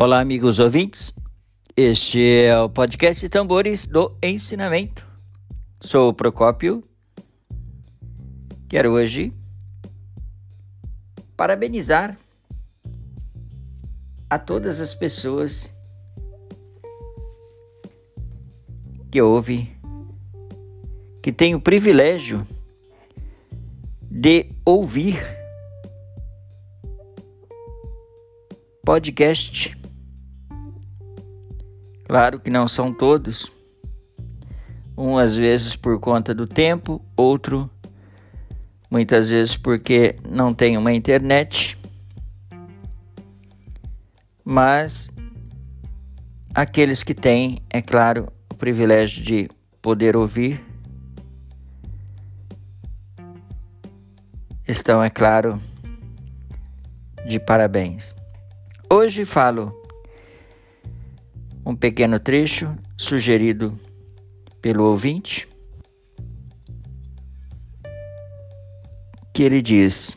Olá, amigos ouvintes. Este é o podcast Tambores do Ensinamento. Sou o Procópio. Quero hoje parabenizar a todas as pessoas que ouvem, que têm o privilégio de ouvir podcast Claro que não são todos. Um às vezes por conta do tempo, outro muitas vezes porque não tem uma internet. Mas aqueles que têm, é claro, o privilégio de poder ouvir estão, é claro, de parabéns. Hoje falo um pequeno trecho sugerido pelo ouvinte, que ele diz: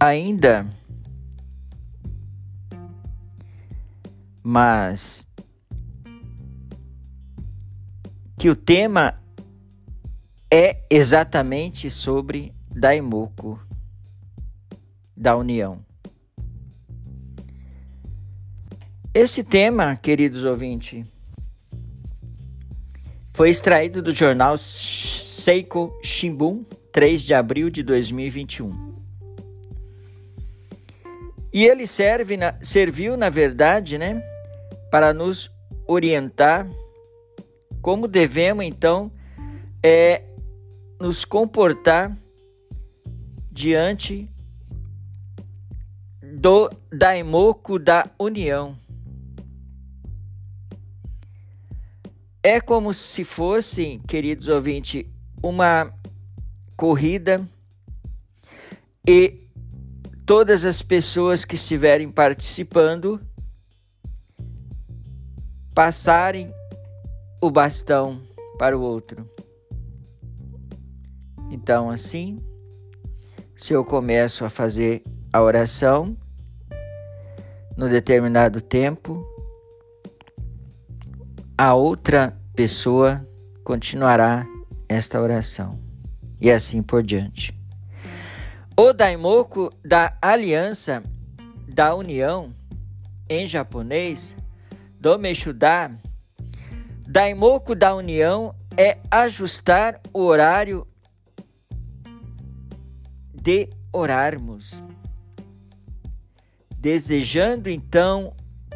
Ainda, mas que o tema é exatamente sobre Daimoku da União. Esse tema, queridos ouvintes, foi extraído do jornal Seiko Shimbun, 3 de abril de 2021. E ele serve na, serviu, na verdade, né, para nos orientar como devemos, então, é, nos comportar diante do Daimoku da União. É como se fosse, queridos ouvintes, uma corrida e todas as pessoas que estiverem participando passarem o bastão para o outro. Então, assim, se eu começo a fazer a oração, no determinado tempo, a outra pessoa continuará esta oração e assim por diante. O Daimoku da aliança da união em japonês, do Meshuda, Daimoku da união é ajustar o horário de orarmos desejando então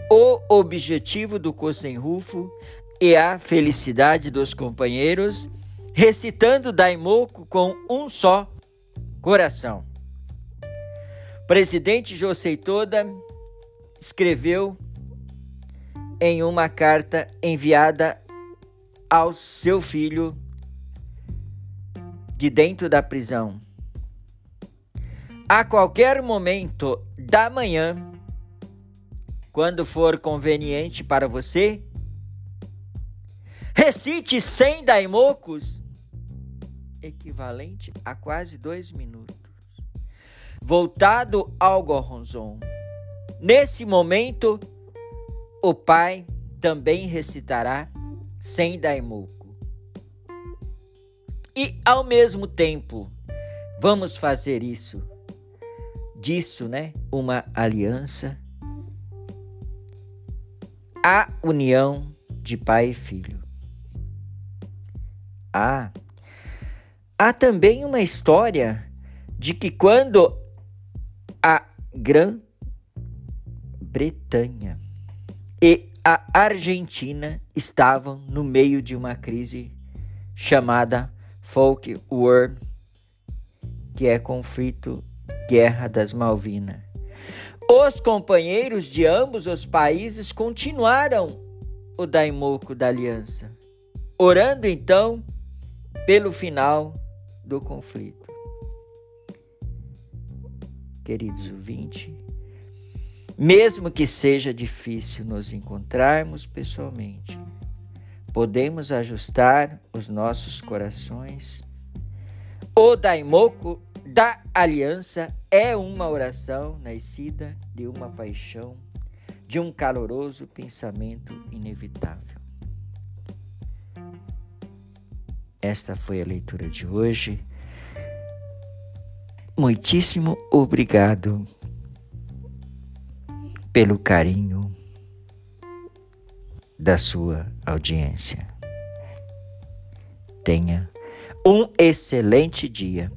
o objetivo do Kosenrufo e a felicidade dos companheiros, recitando Daimoku com um só coração. presidente Josei Toda escreveu em uma carta enviada ao seu filho de dentro da prisão. A qualquer momento da manhã, quando for conveniente para você. Recite 100 daimocos, equivalente a quase dois minutos, voltado ao Goronzon. Nesse momento, o pai também recitará 100 daimoku. E ao mesmo tempo, vamos fazer isso disso, né, uma aliança, a união de pai e filho. Ah, há também uma história de que quando a Grã-Bretanha e a Argentina estavam no meio de uma crise chamada Folk War, que é conflito Guerra das Malvinas. Os companheiros de ambos os países continuaram o Daimoku da aliança, orando então pelo final do conflito. Queridos ouvintes, mesmo que seja difícil nos encontrarmos pessoalmente, podemos ajustar os nossos corações. O Daimoku da aliança é uma oração nascida de uma paixão, de um caloroso pensamento inevitável. Esta foi a leitura de hoje. Muitíssimo obrigado pelo carinho da sua audiência. Tenha um excelente dia.